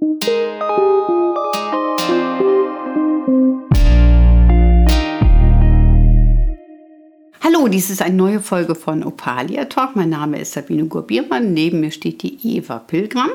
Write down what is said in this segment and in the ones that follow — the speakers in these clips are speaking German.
Música Hallo, dies ist eine neue Folge von Opalia Talk. Mein Name ist Sabine Gurbiermann. Neben mir steht die Eva Pilgram.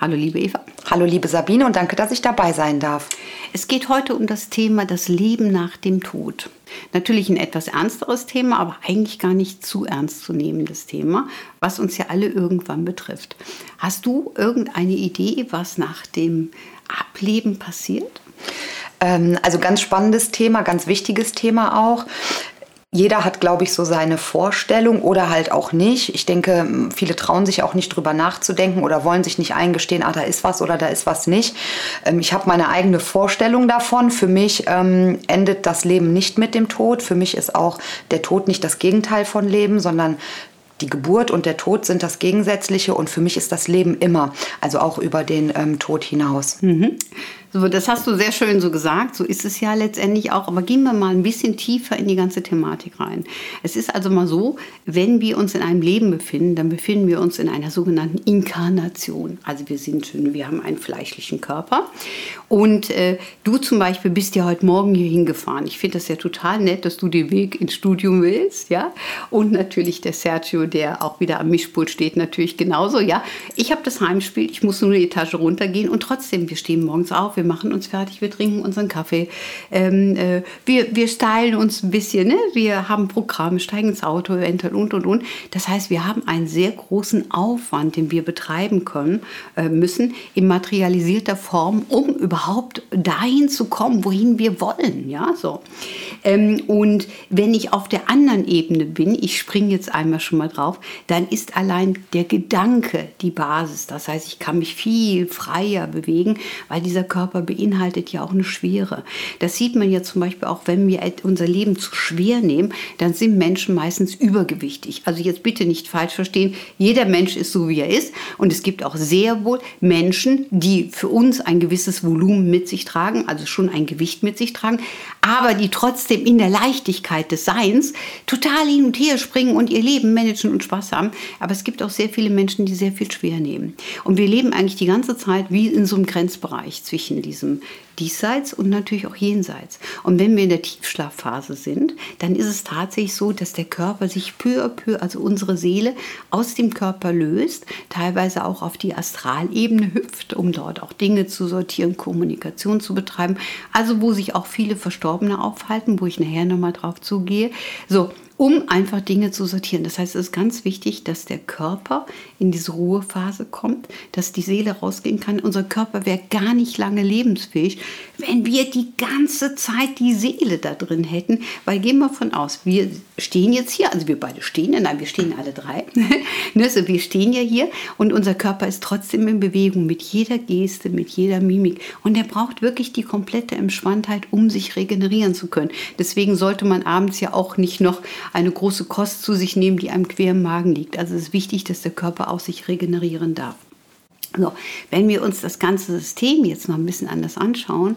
Hallo, liebe Eva. Hallo, liebe Sabine und danke, dass ich dabei sein darf. Es geht heute um das Thema das Leben nach dem Tod. Natürlich ein etwas ernsteres Thema, aber eigentlich gar nicht zu ernst zu nehmendes Thema, was uns ja alle irgendwann betrifft. Hast du irgendeine Idee, was nach dem Ableben passiert? Ähm, also ganz spannendes Thema, ganz wichtiges Thema auch jeder hat, glaube ich, so seine Vorstellung oder halt auch nicht. Ich denke, viele trauen sich auch nicht drüber nachzudenken oder wollen sich nicht eingestehen, ah, da ist was oder da ist was nicht. Ähm, ich habe meine eigene Vorstellung davon. Für mich ähm, endet das Leben nicht mit dem Tod. Für mich ist auch der Tod nicht das Gegenteil von Leben, sondern die Geburt und der Tod sind das Gegensätzliche und für mich ist das Leben immer, also auch über den ähm, Tod hinaus. Mhm. So, das hast du sehr schön so gesagt. So ist es ja letztendlich auch. Aber gehen wir mal ein bisschen tiefer in die ganze Thematik rein. Es ist also mal so, wenn wir uns in einem Leben befinden, dann befinden wir uns in einer sogenannten Inkarnation. Also wir sind, wir haben einen fleischlichen Körper. Und äh, du zum Beispiel bist ja heute Morgen hier hingefahren. Ich finde das ja total nett, dass du den Weg ins Studium willst, ja. Und natürlich der Sergio, der auch wieder am Mischpult steht, natürlich genauso, ja. Ich habe das Heimspiel, ich muss nur eine Etage runtergehen und trotzdem, wir stehen morgens auf, wir machen uns fertig, wir trinken unseren Kaffee, ähm, äh, wir, wir stylen uns ein bisschen, ne? wir haben Programme, steigen ins Auto, eventuell und und und. Das heißt, wir haben einen sehr großen Aufwand, den wir betreiben können, äh, müssen in materialisierter Form, um überhaupt dahin zu kommen, wohin wir wollen. Ja, so. Ähm, und wenn ich auf der anderen Ebene bin, ich springe jetzt einmal schon mal drauf, dann ist allein der Gedanke die Basis. Das heißt, ich kann mich viel freier bewegen, weil dieser Körper beinhaltet ja auch eine Schwere. Das sieht man ja zum Beispiel auch, wenn wir unser Leben zu schwer nehmen, dann sind Menschen meistens übergewichtig. Also jetzt bitte nicht falsch verstehen, jeder Mensch ist so, wie er ist. Und es gibt auch sehr wohl Menschen, die für uns ein gewisses Volumen mit sich tragen, also schon ein Gewicht mit sich tragen, aber die trotzdem in der Leichtigkeit des Seins total hin und her springen und ihr Leben managen und Spaß haben. Aber es gibt auch sehr viele Menschen, die sehr viel schwer nehmen. Und wir leben eigentlich die ganze Zeit wie in so einem Grenzbereich zwischen diesem diesseits und natürlich auch jenseits. Und wenn wir in der Tiefschlafphase sind, dann ist es tatsächlich so, dass der Körper sich peu à peu, also unsere Seele, aus dem Körper löst, teilweise auch auf die Astralebene hüpft, um dort auch Dinge zu sortieren, Kommunikation zu betreiben. Also wo sich auch viele Verstorbene aufhalten, wo ich nachher nochmal drauf zugehe. So, um einfach Dinge zu sortieren. Das heißt, es ist ganz wichtig, dass der Körper in diese Ruhephase kommt, dass die Seele rausgehen kann. Unser Körper wäre gar nicht lange lebensfähig, wenn wir die ganze Zeit die Seele da drin hätten. Weil gehen wir von aus, wir stehen jetzt hier, also wir beide stehen, nein, wir stehen alle drei. ne, so wir stehen ja hier und unser Körper ist trotzdem in Bewegung mit jeder Geste, mit jeder Mimik. Und er braucht wirklich die komplette Entspanntheit, um sich regenerieren zu können. Deswegen sollte man abends ja auch nicht noch eine große Kost zu sich nehmen, die einem quer im Magen liegt. Also es ist wichtig, dass der Körper auch sich regenerieren darf. So, wenn wir uns das ganze System jetzt noch ein bisschen anders anschauen,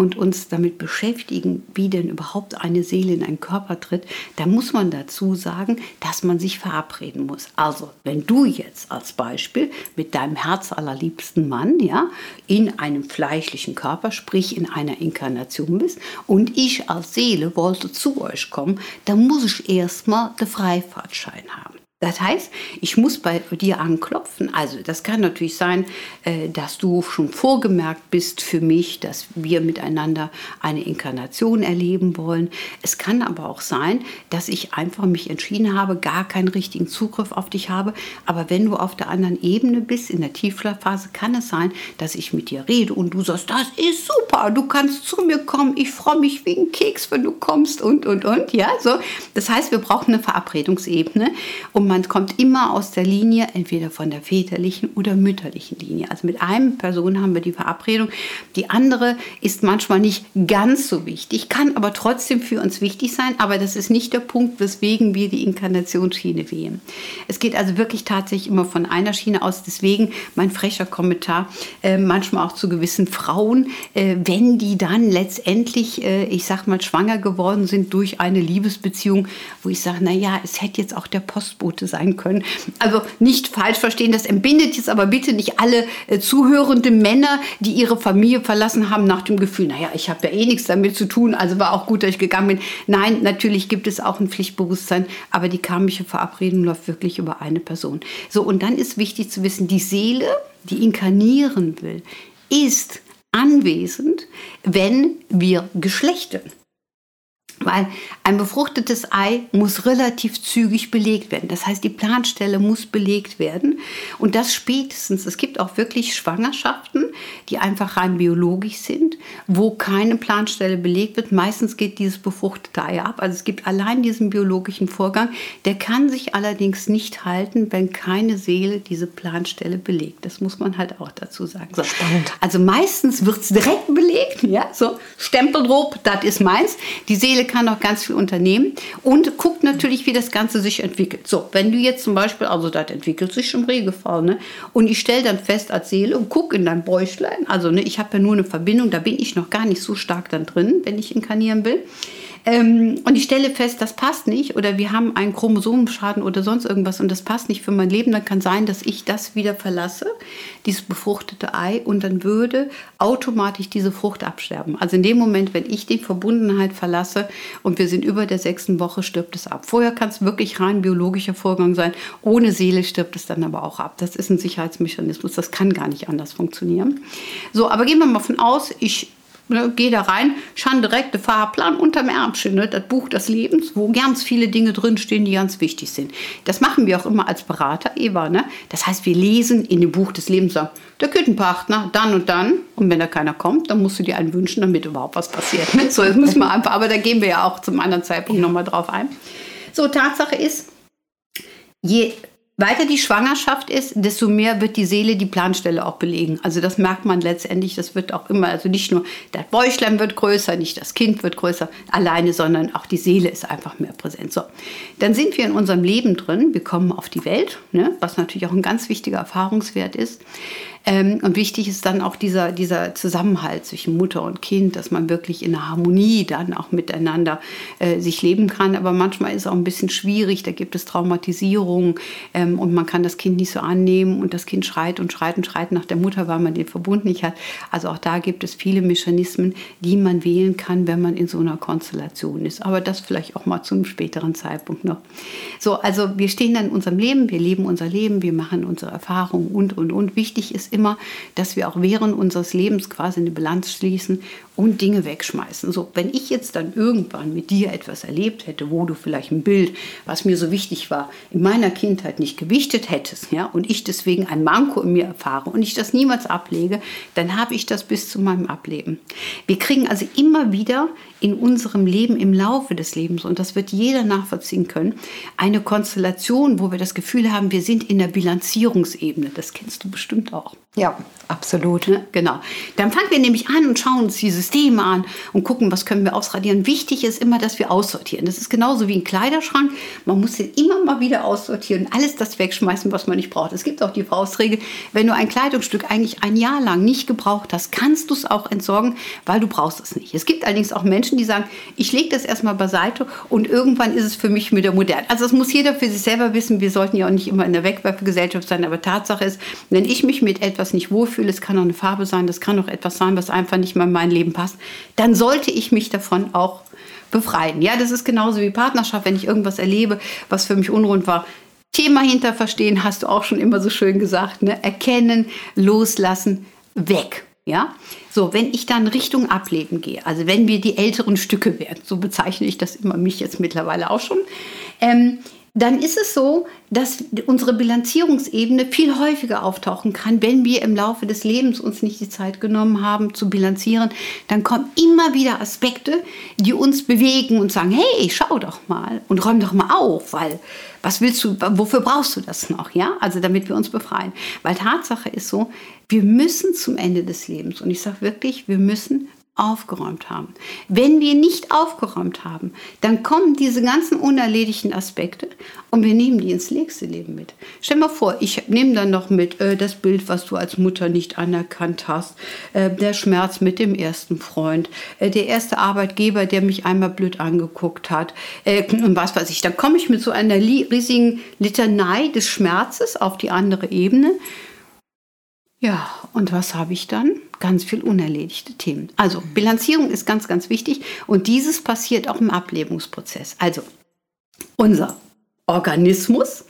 und uns damit beschäftigen, wie denn überhaupt eine Seele in einen Körper tritt, dann muss man dazu sagen, dass man sich verabreden muss. Also, wenn du jetzt als Beispiel mit deinem herzallerliebsten Mann, ja, in einem fleischlichen Körper, sprich in einer Inkarnation bist und ich als Seele wollte zu euch kommen, dann muss ich erstmal den Freifahrtschein haben. Das heißt, ich muss bei dir anklopfen. Also das kann natürlich sein, äh, dass du schon vorgemerkt bist für mich, dass wir miteinander eine Inkarnation erleben wollen. Es kann aber auch sein, dass ich einfach mich entschieden habe, gar keinen richtigen Zugriff auf dich habe. Aber wenn du auf der anderen Ebene bist, in der Tiefschlafphase, kann es sein, dass ich mit dir rede und du sagst, das ist super, du kannst zu mir kommen, ich freue mich wie ein Keks, wenn du kommst und, und, und. Ja, so. Das heißt, wir brauchen eine Verabredungsebene, um man kommt immer aus der Linie, entweder von der väterlichen oder mütterlichen Linie. Also mit einem Person haben wir die Verabredung. Die andere ist manchmal nicht ganz so wichtig, kann aber trotzdem für uns wichtig sein. Aber das ist nicht der Punkt, weswegen wir die Inkarnationsschiene wählen. Es geht also wirklich tatsächlich immer von einer Schiene aus. Deswegen mein frecher Kommentar, äh, manchmal auch zu gewissen Frauen, äh, wenn die dann letztendlich, äh, ich sag mal, schwanger geworden sind durch eine Liebesbeziehung, wo ich sage, naja, es hätte jetzt auch der Postbote Worte sein können. Also nicht falsch verstehen, das entbindet jetzt aber bitte nicht alle äh, zuhörenden Männer, die ihre Familie verlassen haben, nach dem Gefühl, naja, ich habe ja eh nichts damit zu tun, also war auch gut, dass ich gegangen bin. Nein, natürlich gibt es auch ein Pflichtbewusstsein, aber die karmische Verabredung läuft wirklich über eine Person. So, und dann ist wichtig zu wissen, die Seele, die inkarnieren will, ist anwesend, wenn wir geschlechten. Weil ein befruchtetes Ei muss relativ zügig belegt werden. Das heißt, die Planstelle muss belegt werden. Und das spätestens. Es gibt auch wirklich Schwangerschaften, die einfach rein biologisch sind, wo keine Planstelle belegt wird. Meistens geht dieses befruchtete Ei ab. Also es gibt allein diesen biologischen Vorgang. Der kann sich allerdings nicht halten, wenn keine Seele diese Planstelle belegt. Das muss man halt auch dazu sagen. So. Spannend. Also meistens wird es direkt belegt. Ja, so Stempel drauf, das ist meins. Die Seele kann noch ganz viel unternehmen und guckt natürlich, wie das Ganze sich entwickelt. So, wenn du jetzt zum Beispiel, also das entwickelt sich im Regelfall, ne? Und ich stelle dann fest als Seele und gucke in dein Bäuchlein, also ne, ich habe ja nur eine Verbindung, da bin ich noch gar nicht so stark dann drin, wenn ich inkarnieren will. Ähm, und ich stelle fest, das passt nicht oder wir haben einen Chromosomenschaden oder sonst irgendwas und das passt nicht für mein Leben, dann kann sein, dass ich das wieder verlasse, dieses befruchtete Ei und dann würde automatisch diese Frucht absterben. Also in dem Moment, wenn ich die Verbundenheit verlasse und wir sind über der sechsten Woche, stirbt es ab. Vorher kann es wirklich rein biologischer Vorgang sein. Ohne Seele stirbt es dann aber auch ab. Das ist ein Sicherheitsmechanismus. Das kann gar nicht anders funktionieren. So, aber gehen wir mal von aus, ich Ne, geh da rein, schon direkt der Fahrplan unterm Ärmchen, ne, das Buch des Lebens, wo ganz viele Dinge drinstehen, die ganz wichtig sind. Das machen wir auch immer als Berater, Eva. Ne? Das heißt, wir lesen in dem Buch des Lebens, sagen, der Küchenpartner, dann und dann. Und wenn da keiner kommt, dann musst du dir einen wünschen, damit überhaupt was passiert. Ne? So, das müssen wir einfach, aber da gehen wir ja auch zum anderen Zeitpunkt nochmal drauf ein. So, Tatsache ist, je weiter die Schwangerschaft ist, desto mehr wird die Seele die Planstelle auch belegen. Also das merkt man letztendlich, das wird auch immer, also nicht nur der Bäuchlein wird größer, nicht das Kind wird größer alleine, sondern auch die Seele ist einfach mehr präsent. So, dann sind wir in unserem Leben drin, wir kommen auf die Welt, ne, was natürlich auch ein ganz wichtiger Erfahrungswert ist. Ähm, und wichtig ist dann auch dieser, dieser Zusammenhalt zwischen Mutter und Kind, dass man wirklich in Harmonie dann auch miteinander äh, sich leben kann. Aber manchmal ist es auch ein bisschen schwierig, da gibt es Traumatisierung ähm, und man kann das Kind nicht so annehmen und das Kind schreit und schreit und schreit nach der Mutter, weil man den Verbund nicht hat. Also auch da gibt es viele Mechanismen, die man wählen kann, wenn man in so einer Konstellation ist. Aber das vielleicht auch mal zum späteren Zeitpunkt noch. So, also wir stehen dann in unserem Leben, wir leben unser Leben, wir machen unsere Erfahrungen und, und, und. Wichtig ist immer, dass wir auch während unseres Lebens quasi eine Bilanz schließen und Dinge wegschmeißen. So, wenn ich jetzt dann irgendwann mit dir etwas erlebt hätte, wo du vielleicht ein Bild, was mir so wichtig war, in meiner Kindheit nicht gewichtet hättest, ja, und ich deswegen ein Manko in mir erfahre und ich das niemals ablege, dann habe ich das bis zu meinem Ableben. Wir kriegen also immer wieder in unserem Leben im Laufe des Lebens, und das wird jeder nachvollziehen können, eine Konstellation, wo wir das Gefühl haben, wir sind in der Bilanzierungsebene. Das kennst du bestimmt auch. Ja, absolut. Ne? Genau. Dann fangen wir nämlich an und schauen uns die Systeme an und gucken, was können wir ausradieren. Wichtig ist immer, dass wir aussortieren. Das ist genauso wie ein Kleiderschrank. Man muss den immer mal wieder aussortieren, alles das wegschmeißen, was man nicht braucht. Es gibt auch die Faustregel, wenn du ein Kleidungsstück eigentlich ein Jahr lang nicht gebraucht hast, kannst du es auch entsorgen, weil du brauchst es nicht. Es gibt allerdings auch Menschen, die sagen, ich lege das erstmal beiseite und irgendwann ist es für mich wieder modern. Also das muss jeder für sich selber wissen. Wir sollten ja auch nicht immer in der Wegwerfgesellschaft sein, aber Tatsache ist, wenn ich mich mit etwas etwas nicht wohlfühle, es kann auch eine Farbe sein, das kann auch etwas sein, was einfach nicht mehr in mein Leben passt, dann sollte ich mich davon auch befreien. Ja, das ist genauso wie Partnerschaft, wenn ich irgendwas erlebe, was für mich unrund war. Thema hinter verstehen, hast du auch schon immer so schön gesagt, ne? erkennen, loslassen, weg. Ja, so, wenn ich dann Richtung Ableben gehe, also wenn wir die älteren Stücke werden, so bezeichne ich das immer mich jetzt mittlerweile auch schon, ähm, dann ist es so, dass unsere Bilanzierungsebene viel häufiger auftauchen kann, wenn wir im Laufe des Lebens uns nicht die Zeit genommen haben zu bilanzieren. Dann kommen immer wieder Aspekte, die uns bewegen und sagen, hey, schau doch mal und räum doch mal auf, weil was willst du, wofür brauchst du das noch? Ja, also damit wir uns befreien. Weil Tatsache ist so, wir müssen zum Ende des Lebens, und ich sage wirklich, wir müssen aufgeräumt haben. Wenn wir nicht aufgeräumt haben, dann kommen diese ganzen unerledigten Aspekte und wir nehmen die ins nächste Leben mit. Stell mal vor, ich nehme dann noch mit äh, das Bild, was du als Mutter nicht anerkannt hast, äh, der Schmerz mit dem ersten Freund, äh, der erste Arbeitgeber, der mich einmal blöd angeguckt hat äh, und was weiß ich. Dann komme ich mit so einer riesigen Litanei des Schmerzes auf die andere Ebene. Ja, und was habe ich dann? Ganz viel unerledigte Themen. Also Bilanzierung ist ganz, ganz wichtig und dieses passiert auch im Ablebungsprozess. Also unser Organismus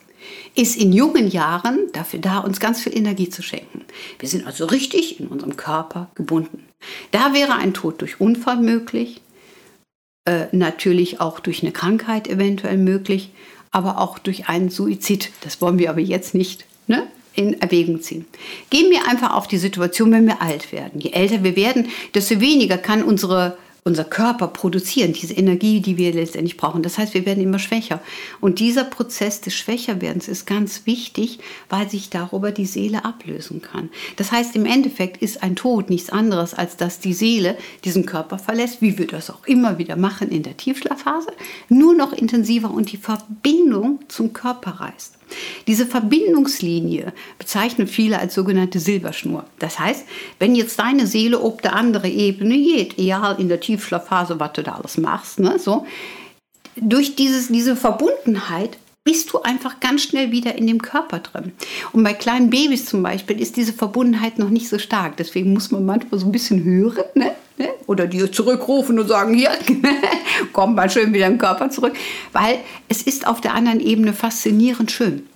ist in jungen Jahren dafür da, uns ganz viel Energie zu schenken. Wir sind also richtig in unserem Körper gebunden. Da wäre ein Tod durch Unfall möglich, äh, natürlich auch durch eine Krankheit eventuell möglich, aber auch durch einen Suizid. Das wollen wir aber jetzt nicht. Ne? In Erwägung ziehen. Gehen wir einfach auf die Situation, wenn wir alt werden. Je älter wir werden, desto weniger kann unsere unser Körper produzieren, diese Energie, die wir letztendlich brauchen. Das heißt, wir werden immer schwächer. Und dieser Prozess des Schwächerwerdens ist ganz wichtig, weil sich darüber die Seele ablösen kann. Das heißt, im Endeffekt ist ein Tod nichts anderes, als dass die Seele diesen Körper verlässt, wie wir das auch immer wieder machen in der Tiefschlafphase, nur noch intensiver und die Verbindung zum Körper reißt. Diese Verbindungslinie bezeichnen viele als sogenannte Silberschnur. Das heißt, wenn jetzt deine Seele ob der andere Ebene geht, egal in der Tiefschlafphase, was du da alles machst, ne, so, durch dieses, diese Verbundenheit bist du einfach ganz schnell wieder in dem Körper drin. Und bei kleinen Babys zum Beispiel ist diese Verbundenheit noch nicht so stark. Deswegen muss man manchmal so ein bisschen hören ne? Ne? oder die zurückrufen und sagen, hier, komm mal schön wieder im Körper zurück. Weil es ist auf der anderen Ebene faszinierend schön.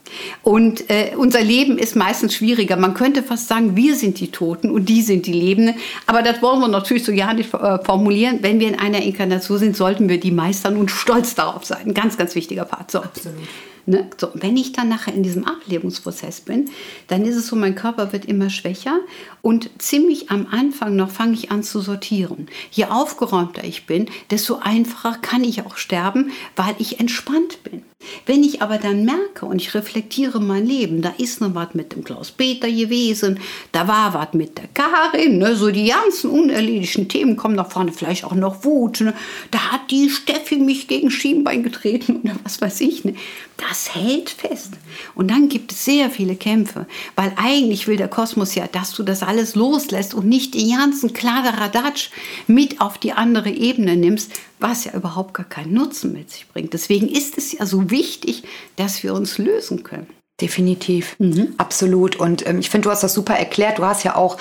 Und äh, unser Leben ist meistens schwieriger. Man könnte fast sagen, wir sind die Toten und die sind die Lebenden. Aber das wollen wir natürlich so ja nicht äh, formulieren. Wenn wir in einer Inkarnation sind, sollten wir die meistern und stolz darauf sein. Ein ganz, ganz wichtiger Part. So. Absolut. Ne? So, wenn ich dann nachher in diesem Ablebungsprozess bin, dann ist es so, mein Körper wird immer schwächer und ziemlich am Anfang noch fange ich an zu sortieren. Je aufgeräumter ich bin, desto einfacher kann ich auch sterben, weil ich entspannt bin. Wenn ich aber dann merke und ich reflektiere mein Leben, da ist noch was mit dem Klaus-Peter gewesen, da war was mit der Karin, ne, so die ganzen unerledigten Themen kommen nach vorne, vielleicht auch noch Wut, ne, da hat die Steffi mich gegen Schienbein getreten oder was weiß ich. Ne. Das hält fest. Und dann gibt es sehr viele Kämpfe, weil eigentlich will der Kosmos ja, dass du das alles loslässt und nicht den ganzen Kladderadatsch mit auf die andere Ebene nimmst, was ja überhaupt gar keinen Nutzen mit sich bringt. Deswegen ist es ja so wichtig, dass wir uns lösen können. Definitiv, mhm. absolut. Und ähm, ich finde, du hast das super erklärt. Du hast ja auch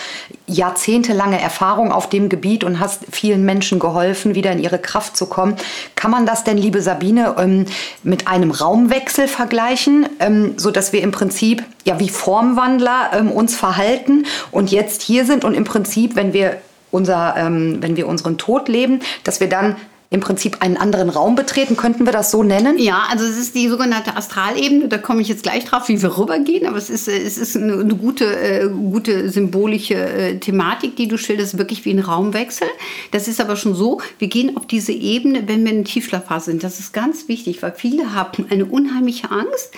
jahrzehntelange Erfahrung auf dem Gebiet und hast vielen Menschen geholfen, wieder in ihre Kraft zu kommen. Kann man das denn, liebe Sabine, ähm, mit einem Raumwechsel vergleichen, ähm, so dass wir im Prinzip ja wie Formwandler ähm, uns verhalten und jetzt hier sind und im Prinzip, wenn wir unser, ähm, wenn wir unseren Tod leben, dass wir dann im Prinzip einen anderen Raum betreten, könnten wir das so nennen? Ja, also es ist die sogenannte Astralebene, da komme ich jetzt gleich drauf, wie wir rübergehen, aber es ist, äh, es ist eine, eine gute, äh, gute symbolische äh, Thematik, die du schilderst, wirklich wie ein Raumwechsel. Das ist aber schon so, wir gehen auf diese Ebene, wenn wir in Tiefschlafphase sind. Das ist ganz wichtig, weil viele haben eine unheimliche Angst,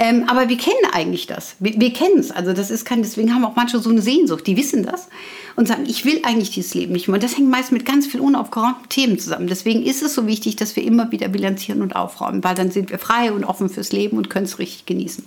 ähm, aber wir kennen eigentlich das. Wir, wir kennen es, also das ist kein, deswegen haben auch manche so eine Sehnsucht, die wissen das und sagen, ich will eigentlich dieses Leben nicht mehr. Das hängt meist mit ganz vielen unaufgeräumten Themen zusammen. Deswegen ist es so wichtig, dass wir immer wieder bilanzieren und aufräumen, weil dann sind wir frei und offen fürs Leben und können es richtig genießen.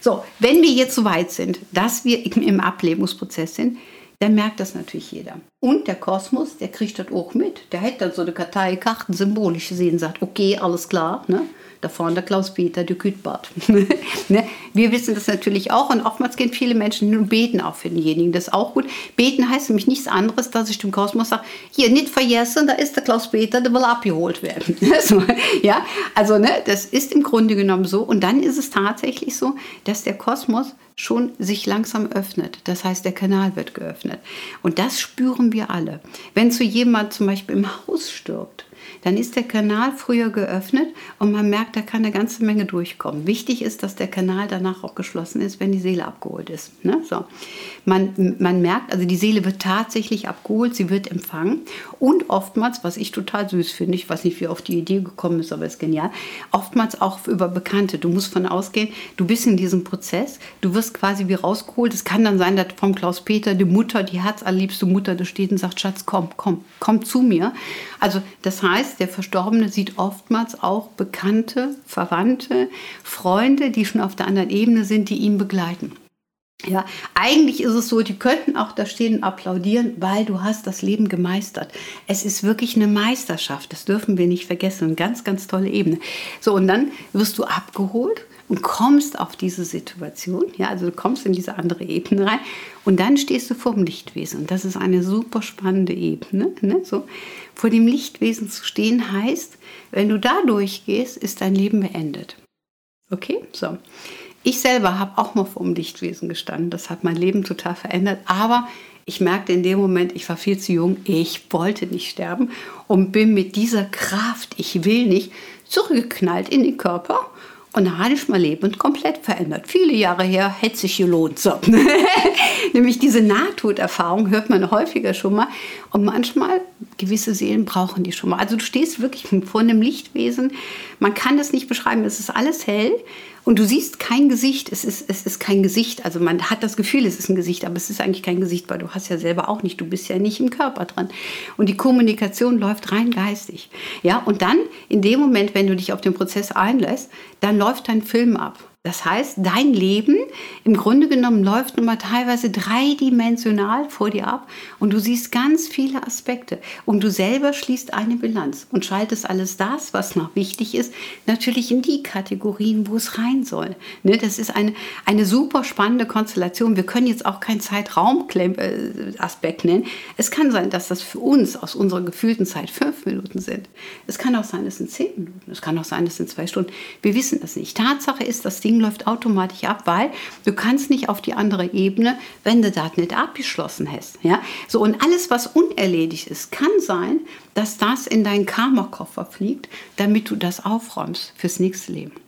So, wenn wir jetzt so weit sind, dass wir im Ablebungsprozess sind, dann merkt das natürlich jeder. Und der Kosmos, der kriegt das auch mit. Der hätte dann so eine Karteikarten symbolisch gesehen, sagt, okay, alles klar, ne? Da vorne der Klaus-Peter, der Kütbart. ne? Wir wissen das natürlich auch und oftmals gehen viele Menschen nur beten auch für denjenigen. Das ist auch gut. Beten heißt nämlich nichts anderes, dass ich dem Kosmos sage, hier, nicht vergessen, da ist der Klaus-Peter, der will abgeholt werden. so, ja, also ne, das ist im Grunde genommen so. Und dann ist es tatsächlich so, dass der Kosmos schon sich langsam öffnet. Das heißt, der Kanal wird geöffnet. Und das spüren wir alle. Wenn zu jemand zum Beispiel im Haus stirbt, dann ist der Kanal früher geöffnet und man merkt, da kann eine ganze Menge durchkommen. Wichtig ist, dass der Kanal danach auch geschlossen ist, wenn die Seele abgeholt ist. Ne? So. Man, man merkt, also die Seele wird tatsächlich abgeholt, sie wird empfangen und oftmals, was ich total süß finde, ich weiß nicht, wie auf die Idee gekommen ist, aber ist genial, oftmals auch über Bekannte. Du musst von ausgehen, du bist in diesem Prozess, du wirst quasi wie rausgeholt. Es kann dann sein, dass vom Klaus-Peter die Mutter, die herzallerliebste Mutter, da steht und sagt, Schatz, komm, komm, komm zu mir. Also das heißt, der Verstorbene sieht oftmals auch Bekannte, Verwandte, Freunde, die schon auf der anderen Ebene sind, die ihn begleiten. Ja, eigentlich ist es so, die könnten auch da stehen und applaudieren, weil du hast das Leben gemeistert. Es ist wirklich eine Meisterschaft, das dürfen wir nicht vergessen. Eine ganz, ganz tolle Ebene. So, und dann wirst du abgeholt und kommst auf diese Situation, ja, also du kommst in diese andere Ebene rein und dann stehst du vor dem Lichtwesen und das ist eine super spannende Ebene. Ne? So, vor dem Lichtwesen zu stehen heißt, wenn du da durchgehst, ist dein Leben beendet. Okay, so. Ich selber habe auch mal vor dem Lichtwesen gestanden. Das hat mein Leben total verändert. Aber ich merkte in dem Moment, ich war viel zu jung, ich wollte nicht sterben und bin mit dieser Kraft, ich will nicht, zurückgeknallt in den Körper und da hatte ich mein Leben komplett verändert. Viele Jahre her hätte sich gelohnt. So. Nämlich diese Nahtoderfahrung hört man häufiger schon mal. Und manchmal, gewisse Seelen brauchen die schon mal. Also du stehst wirklich vor einem Lichtwesen. Man kann das nicht beschreiben. Es ist alles hell. Und du siehst kein Gesicht, es ist, es ist kein Gesicht. Also man hat das Gefühl, es ist ein Gesicht, aber es ist eigentlich kein Gesicht, weil du hast ja selber auch nicht, du bist ja nicht im Körper dran. Und die Kommunikation läuft rein geistig. Ja, und dann in dem Moment, wenn du dich auf den Prozess einlässt, dann läuft dein Film ab. Das heißt, dein Leben im Grunde genommen läuft nun mal teilweise dreidimensional vor dir ab und du siehst ganz viele Aspekte und du selber schließt eine Bilanz und schaltest alles das, was noch wichtig ist, natürlich in die Kategorien, wo es rein soll. Ne, das ist eine, eine super spannende Konstellation. Wir können jetzt auch keinen Zeitraumaspekt nennen. Es kann sein, dass das für uns aus unserer gefühlten Zeit fünf Minuten sind. Es kann auch sein, es sind zehn Minuten. Es kann auch sein, es sind zwei Stunden. Wir wissen das nicht. Tatsache ist, das Ding Ding läuft automatisch ab, weil du kannst nicht auf die andere Ebene, wenn du das nicht abgeschlossen hast. Ja? So, und alles, was unerledigt ist, kann sein, dass das in deinen Karma-Koffer fliegt, damit du das aufräumst fürs nächste Leben.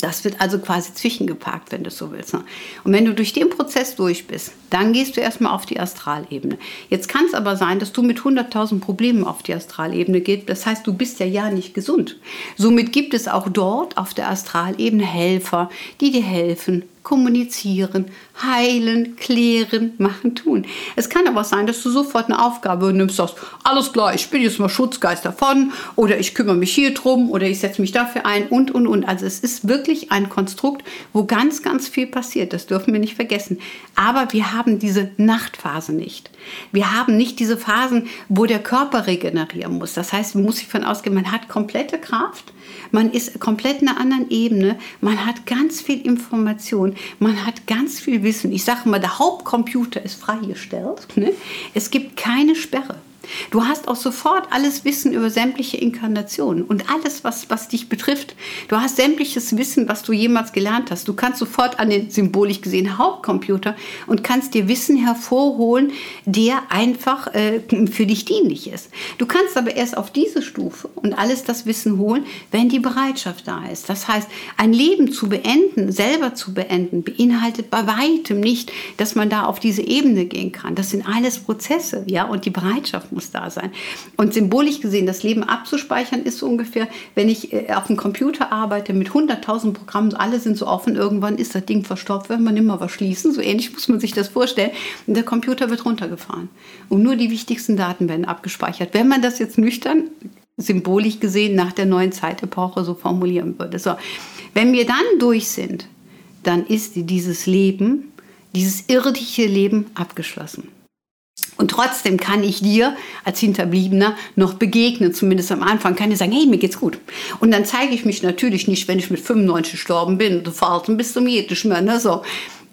Das wird also quasi zwischengeparkt, wenn du so willst. Ne? Und wenn du durch den Prozess durch bist, dann gehst du erstmal auf die Astralebene. Jetzt kann es aber sein, dass du mit 100.000 Problemen auf die Astralebene gehst. Das heißt, du bist ja ja nicht gesund. Somit gibt es auch dort auf der Astralebene Helfer, die dir helfen, kommunizieren, heilen, klären, machen, tun. Es kann aber sein, dass du sofort eine Aufgabe nimmst, sagst, alles klar, ich bin jetzt mal Schutzgeist davon oder ich kümmere mich hier drum oder ich setze mich dafür ein und, und, und. Also es ist wirklich ein Konstrukt, wo ganz, ganz viel passiert. Das dürfen wir nicht vergessen. Aber wir haben diese Nachtphase nicht. Wir haben nicht diese Phasen, wo der Körper regenerieren muss. Das heißt, man muss sich von ausgehen, man hat komplette Kraft, man ist komplett in einer anderen Ebene, man hat ganz viel Information, man hat ganz viel Wissen. Ich sage mal, der Hauptcomputer ist freigestellt. Ne? Es gibt keine Sperre. Du hast auch sofort alles Wissen über sämtliche Inkarnationen und alles, was, was dich betrifft. Du hast sämtliches Wissen, was du jemals gelernt hast. Du kannst sofort an den symbolisch gesehen Hauptcomputer und kannst dir Wissen hervorholen, der einfach äh, für dich dienlich ist. Du kannst aber erst auf diese Stufe und alles das Wissen holen, wenn die Bereitschaft da ist. Das heißt, ein Leben zu beenden, selber zu beenden, beinhaltet bei weitem nicht, dass man da auf diese Ebene gehen kann. Das sind alles Prozesse, ja, und die Bereitschaft muss da sein. Und symbolisch gesehen, das Leben abzuspeichern ist so ungefähr, wenn ich äh, auf dem Computer arbeite mit 100.000 Programmen, alle sind so offen, irgendwann ist das Ding verstopft, wenn man immer was schließen. So ähnlich muss man sich das vorstellen. Und der Computer wird runtergefahren. Und nur die wichtigsten Daten werden abgespeichert. Wenn man das jetzt nüchtern symbolisch gesehen nach der neuen Zeitepoche so formulieren würde. So, wenn wir dann durch sind, dann ist dieses Leben, dieses irdische Leben abgeschlossen. Und trotzdem kann ich dir als Hinterbliebener noch begegnen, zumindest am Anfang, kann ich sagen, hey, mir geht's gut. Und dann zeige ich mich natürlich nicht, wenn ich mit 95 gestorben bin, du verhalten bis zum Jetisch mehr, ne, so.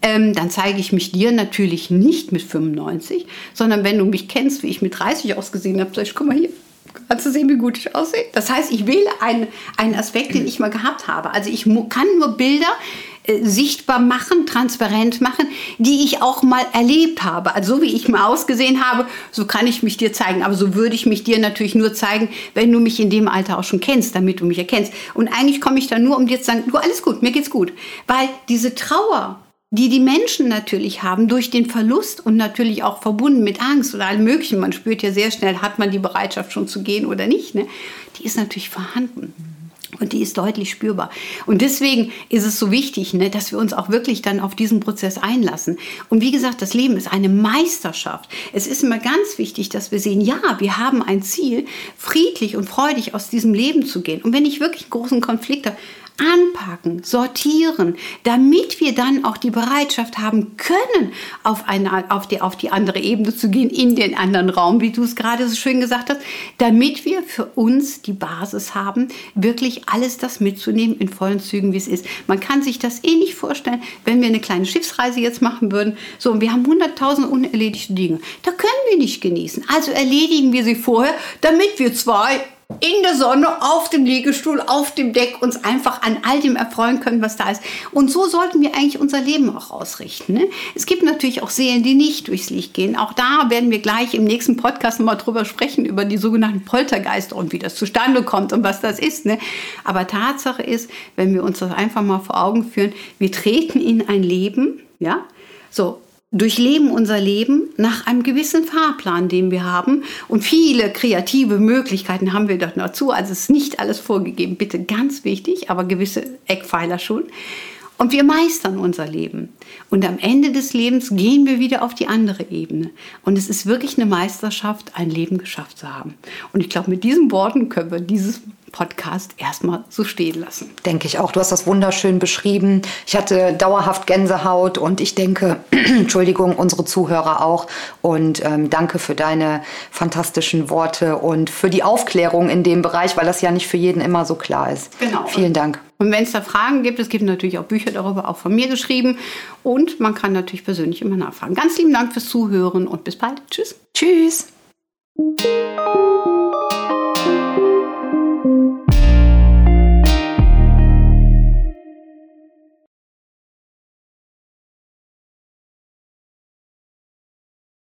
Ähm, dann zeige ich mich dir natürlich nicht mit 95, sondern wenn du mich kennst, wie ich mit 30 ausgesehen habe, sag ich, guck mal hier, Kannst du sehen, wie gut ich aussehe? Das heißt, ich wähle einen, einen Aspekt, den ich mal gehabt habe. Also ich kann nur Bilder äh, sichtbar machen, transparent machen, die ich auch mal erlebt habe. Also so wie ich mal ausgesehen habe, so kann ich mich dir zeigen. Aber so würde ich mich dir natürlich nur zeigen, wenn du mich in dem Alter auch schon kennst, damit du mich erkennst. Und eigentlich komme ich da nur, um dir zu sagen, du, alles gut, mir geht's gut. Weil diese Trauer, die die Menschen natürlich haben durch den Verlust und natürlich auch verbunden mit Angst oder allem Möglichen. Man spürt ja sehr schnell, hat man die Bereitschaft schon zu gehen oder nicht. Ne? Die ist natürlich vorhanden. Und die ist deutlich spürbar. Und deswegen ist es so wichtig, ne, dass wir uns auch wirklich dann auf diesen Prozess einlassen. Und wie gesagt, das Leben ist eine Meisterschaft. Es ist immer ganz wichtig, dass wir sehen, ja, wir haben ein Ziel, friedlich und freudig aus diesem Leben zu gehen. Und wenn ich wirklich einen großen Konflikt habe, anpacken, sortieren, damit wir dann auch die Bereitschaft haben können, auf, eine, auf, die, auf die andere Ebene zu gehen, in den anderen Raum, wie du es gerade so schön gesagt hast, damit wir für uns die Basis haben, wirklich alles das mitzunehmen in vollen Zügen, wie es ist. Man kann sich das eh nicht vorstellen, wenn wir eine kleine Schiffsreise jetzt machen würden. So, und wir haben 100.000 unerledigte Dinge. Da können wir nicht genießen. Also erledigen wir sie vorher, damit wir zwei in der Sonne, auf dem Liegestuhl, auf dem Deck uns einfach an all dem erfreuen können, was da ist. Und so sollten wir eigentlich unser Leben auch ausrichten. Ne? Es gibt natürlich auch Seelen, die nicht durchs Licht gehen. Auch da werden wir gleich im nächsten Podcast mal drüber sprechen, über die sogenannten Poltergeister und wie das zustande kommt und was das ist. Ne? Aber Tatsache ist, wenn wir uns das einfach mal vor Augen führen, wir treten in ein Leben, ja, so, durchleben unser Leben nach einem gewissen Fahrplan, den wir haben. Und viele kreative Möglichkeiten haben wir doch dazu. Also es ist nicht alles vorgegeben, bitte ganz wichtig, aber gewisse Eckpfeiler schon. Und wir meistern unser Leben. Und am Ende des Lebens gehen wir wieder auf die andere Ebene. Und es ist wirklich eine Meisterschaft, ein Leben geschafft zu haben. Und ich glaube, mit diesen Worten können wir dieses Podcast erstmal so stehen lassen. Denke ich auch. Du hast das wunderschön beschrieben. Ich hatte dauerhaft Gänsehaut und ich denke, Entschuldigung, unsere Zuhörer auch. Und ähm, danke für deine fantastischen Worte und für die Aufklärung in dem Bereich, weil das ja nicht für jeden immer so klar ist. Genau. Vielen Dank. Und wenn es da Fragen gibt, es gibt natürlich auch Bücher darüber, auch von mir geschrieben. Und man kann natürlich persönlich immer nachfragen. Ganz lieben Dank fürs Zuhören und bis bald. Tschüss. Tschüss.